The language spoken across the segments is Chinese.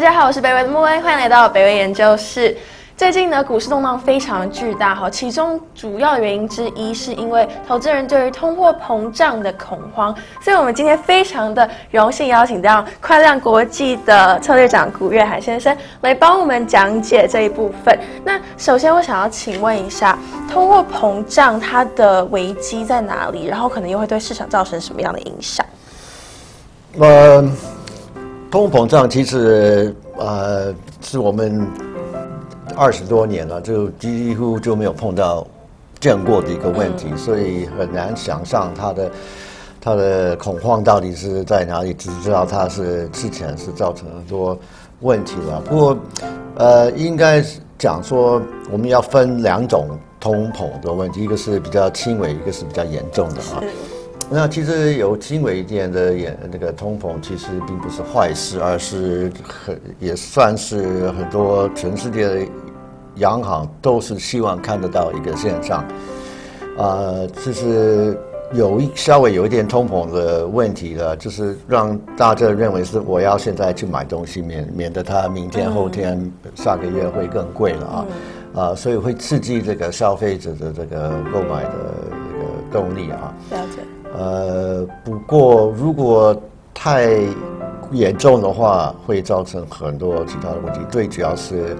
大家好，我是北威的莫威，欢迎来到北威研究室。最近呢，股市动荡非常巨大哈，其中主要原因之一是因为投资人对于通货膨胀的恐慌，所以我们今天非常的荣幸邀请到快量国际的策略长古月海先生来帮我们讲解这一部分。那首先我想要请问一下，通货膨胀它的危机在哪里？然后可能又会对市场造成什么样的影响？呃，通膨胀其实呃是我们。二十多年了，就几乎就没有碰到见过的一个问题，所以很难想象它的它的恐慌到底是在哪里。只知道它是之前是造成很多问题了。不过，呃，应该讲说我们要分两种通膨的问题，一个是比较轻微，一个是比较严重的啊。那其实有轻微一点的也那个通膨，其实并不是坏事，而是很也算是很多全世界的央行都是希望看得到一个现象，啊，就是有一稍微有一点通膨的问题了，就是让大家认为是我要现在去买东西，免免得它明天、后天、下个月会更贵了啊，啊，所以会刺激这个消费者的这个购买的这个动力啊。了解。呃，不过如果太严重的话，会造成很多其他的问题。最主要是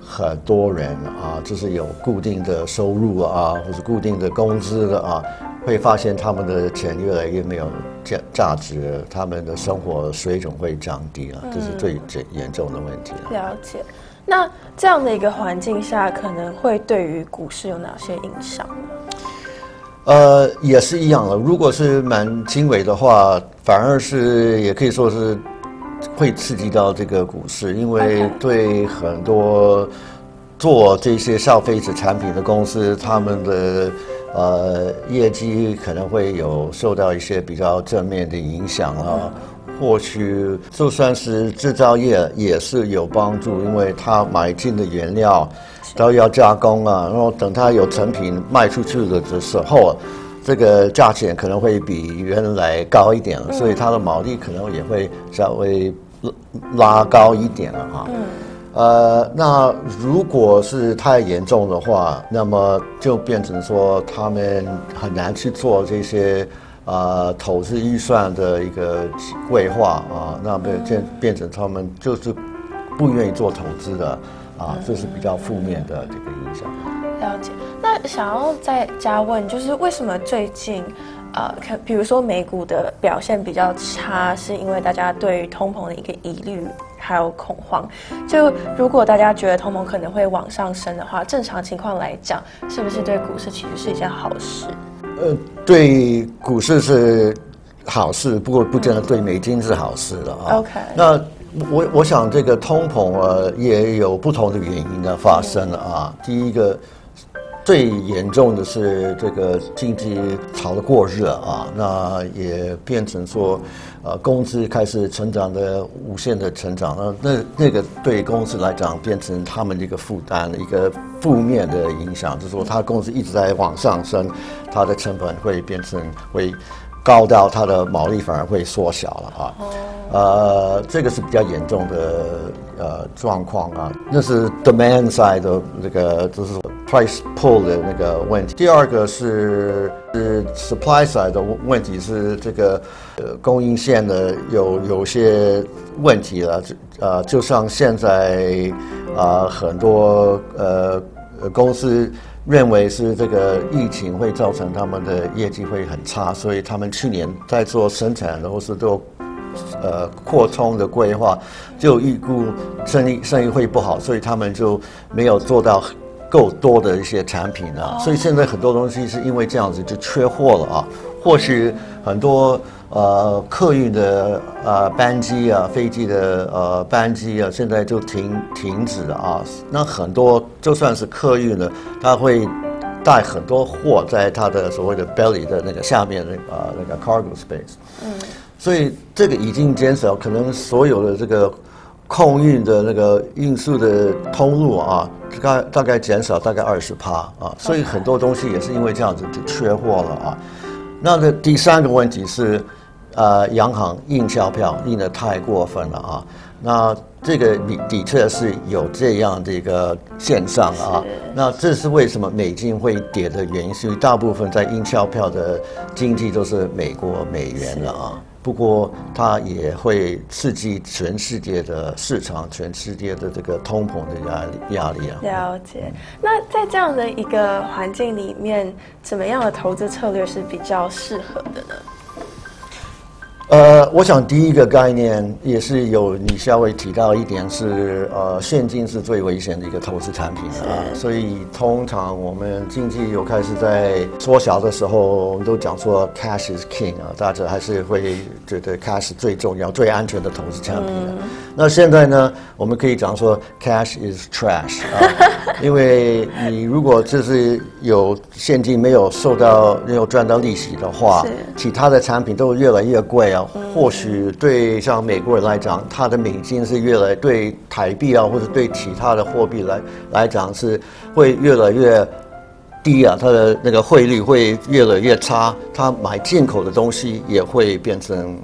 很多人啊，就是有固定的收入啊，或者固定的工资的啊，会发现他们的钱越来越没有价价值，他们的生活水准会降低了，这是最最严重的问题了解。那这样的一个环境下，可能会对于股市有哪些影响呢？呃，也是一样了。如果是蛮轻微的话，反而是也可以说是会刺激到这个股市，因为对很多做这些消费者产品的公司，他们的呃业绩可能会有受到一些比较正面的影响啊。或许就算是制造业也是有帮助，因为他买进的原料。都要加工啊，然后等它有成品卖出去的的时候，这个价钱可能会比原来高一点，所以它的毛利可能也会稍微拉高一点了啊。呃，那如果是太严重的话，那么就变成说他们很难去做这些啊投资预算的一个规划啊，那变变变成他们就是不愿意做投资的。啊，这是比较负面的这个影响。了解。那想要再加问，就是为什么最近，呃，看比如说美股的表现比较差，是因为大家对于通膨的一个疑虑还有恐慌。就如果大家觉得通膨可能会往上升的话，正常情况来讲，是不是对股市其实是一件好事？呃，对股市是好事，不过不见得对美金是好事了啊。OK。那。我我想这个通膨啊，也有不同的原因的发生了啊。第一个最严重的是这个经济炒得过热啊，那也变成说，呃，工资开始成长的无限的成长那，那那个对公司来讲变成他们的一个负担，一个负面的影响，就是说，他公司一直在往上升，它的成本会变成会。高到它的毛利反而会缩小了啊，呃，这个是比较严重的呃状况啊，那是 demand side 的那个就是 price pull 的那个问题。第二个是是 supply side 的问题是这个呃供应线的有有些问题了，就呃，就像现在啊很多呃公司。认为是这个疫情会造成他们的业绩会很差，所以他们去年在做生产或是做呃扩充的规划，就预估生意生意会不好，所以他们就没有做到够多的一些产品啊，所以现在很多东西是因为这样子就缺货了啊，或许很多。呃，客运的呃班机啊，飞机的呃班机啊，现在就停停止了啊。那很多就算是客运的，他会带很多货在它的所谓的 belly 的那个下面那呃那个 cargo space。嗯。所以这个已经减少，可能所有的这个空运的那个运输的通路啊，大概大概减少大概二十趴啊。所以很多东西也是因为这样子就缺货了啊。那个第三个问题是。呃，央行印钞票印的太过分了啊！那这个的的确是有这样的一个现象啊。那这是为什么美金会跌的原因，是因为大部分在印钞票的经济都是美国美元了啊。不过它也会刺激全世界的市场，全世界的这个通膨的压力压力啊。了解。那在这样的一个环境里面，怎么样的投资策略是比较适合的呢？呃，我想第一个概念也是有你稍微提到一点是，呃，现金是最危险的一个投资产品啊，所以通常我们经济有开始在缩小的时候，我们都讲说 cash is king 啊，大家还是会觉得 cash 最重要、最安全的投资产品。那现在呢，我们可以讲说 cash is trash 啊，因为你如果就是有现金没有受到没有赚到利息的话，其他的产品都越来越贵啊。或许对像美国人来讲，他的美金是越来对台币啊，或者对其他的货币来来讲是会越来越低啊，它的那个汇率会越来越差，他买进口的东西也会变成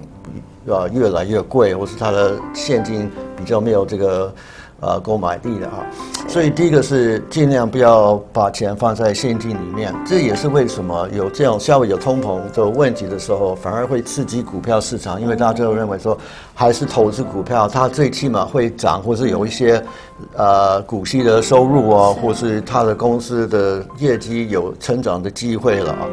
呃越来越贵，或是他的现金比较没有这个。呃，购买力的啊，所以第一个是尽量不要把钱放在现金里面，这也是为什么有这样稍微有通膨的问题的时候，反而会刺激股票市场，因为大家都认为说，还是投资股票，它最起码会涨，或是有一些呃股息的收入啊，或是它的公司的业绩有成长的机会了啊，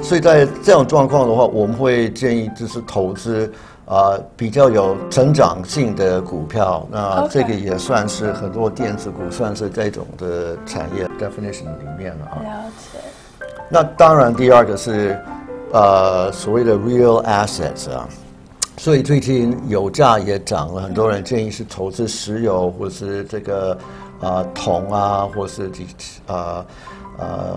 所以在这种状况的话，我们会建议就是投资。啊，比较有成长性的股票，那这个也算是很多电子股算是这种的产业 definition 里面了啊。了解。那当然，第二个是呃所谓的 real assets 啊，所以最近油价也涨了，很多人建议是投资石油或是这个啊铜啊，或是这啊。呃，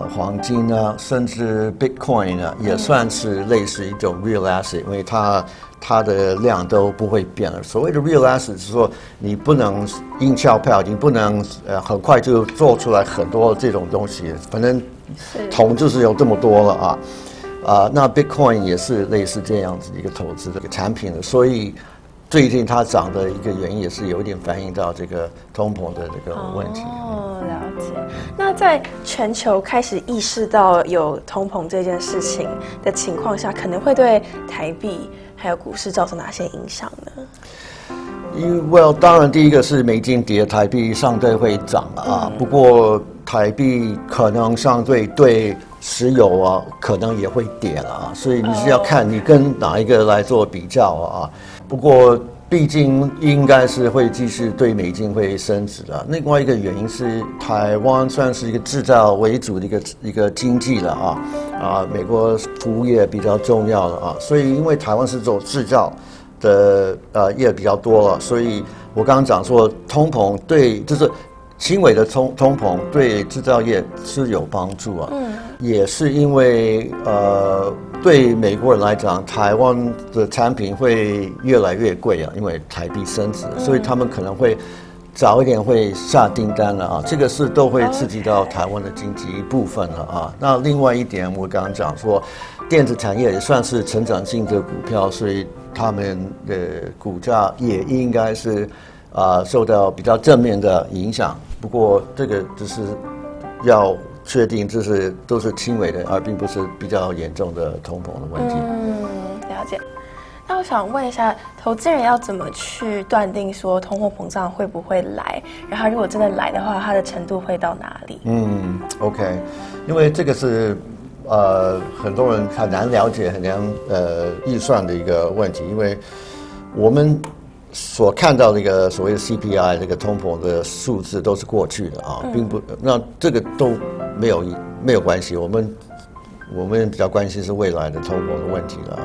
黄金呢，甚至 Bitcoin 呢，也算是类似一种 real asset，因为它它的量都不会变了。所谓的 real asset 是说，你不能印钞票，你不能呃很快就做出来很多这种东西。反正铜就是有这么多了啊，啊，那 Bitcoin 也是类似这样子一个投资的一个产品的，所以。最近它涨的一个原因也是有点反映到这个通膨的这个问题。哦，了解。那在全球开始意识到有通膨这件事情的情况下，可能会对台币还有股市造成哪些影响呢？因为，当然第一个是美金跌，台币相对会涨啊。不过台币可能相对对石油啊，可能也会跌了啊。所以你是要看你跟哪一个来做比较啊。不过，毕竟应该是会继续对美金会升值的。另外一个原因是，台湾算是一个制造为主的一个一个经济了啊，啊，美国服务业比较重要了啊，所以因为台湾是做制造的呃业比较多了，所以我刚刚讲说通膨对就是。轻微的通通膨对制造业是有帮助啊，嗯，也是因为呃，对美国人来讲，台湾的产品会越来越贵啊，因为台币升值，所以他们可能会早一点会下订单了啊，这个是都会刺激到台湾的经济一部分了啊。那另外一点，我刚刚讲说，电子产业也算是成长性的股票，所以他们的股价也应该是啊受到比较正面的影响。不过这个只是要确定，这是都是轻微的，而并不是比较严重的通膨的问题。嗯，了解。那我想问一下，投资人要怎么去断定说通货膨胀会不会来？然后如果真的来的话，它的程度会到哪里？嗯，OK，因为这个是呃很多人很难了解、很难呃预算的一个问题，因为我们。所看到那个所谓的 CPI 这个通膨的数字都是过去的啊，并不那这个都没有没有关系。我们我们比较关心是未来的通膨的问题了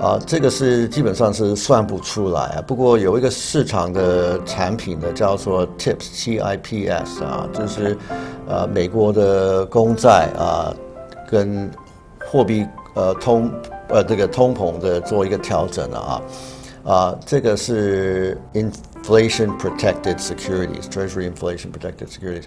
啊，这个是基本上是算不出来啊。不过有一个市场的产品呢，叫做 TIPS，T-I-P-S 啊，就是呃美国的公债啊跟货币呃通呃这个通膨的做一个调整了啊。啊，这个是 in inflation protected securities, Treasury inflation protected securities，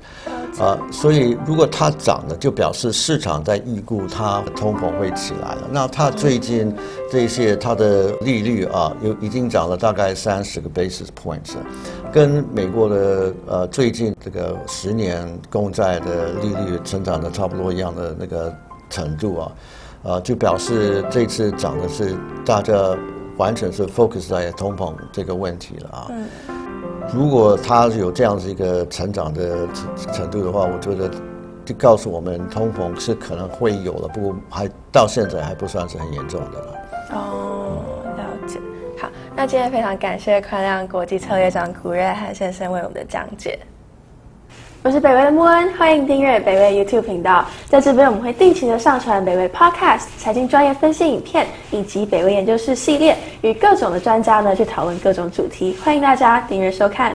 啊，所以如果它涨了，就表示市场在预估它通膨会起来了。那它最近这些它的利率啊，有已经涨了大概三十个 basis points，跟美国的呃最近这个十年公债的利率成长的差不多一样的那个程度啊，呃，就表示这次涨的是大家。完全是 focus 在通膨这个问题了啊。如果它有这样子一个成长的程程度的话，我觉得就告诉我们通膨是可能会有的，不过还到现在还不算是很严重的了。哦，了解。好，那今天非常感谢宽量国际策略长古瑞汉先生为我们的讲解。我是北威的沐恩，欢迎订阅北威 YouTube 频道。在这边，我们会定期的上传北威 Podcast 财经专业分析影片，以及北威研究室系列，与各种的专家呢去讨论各种主题。欢迎大家订阅收看。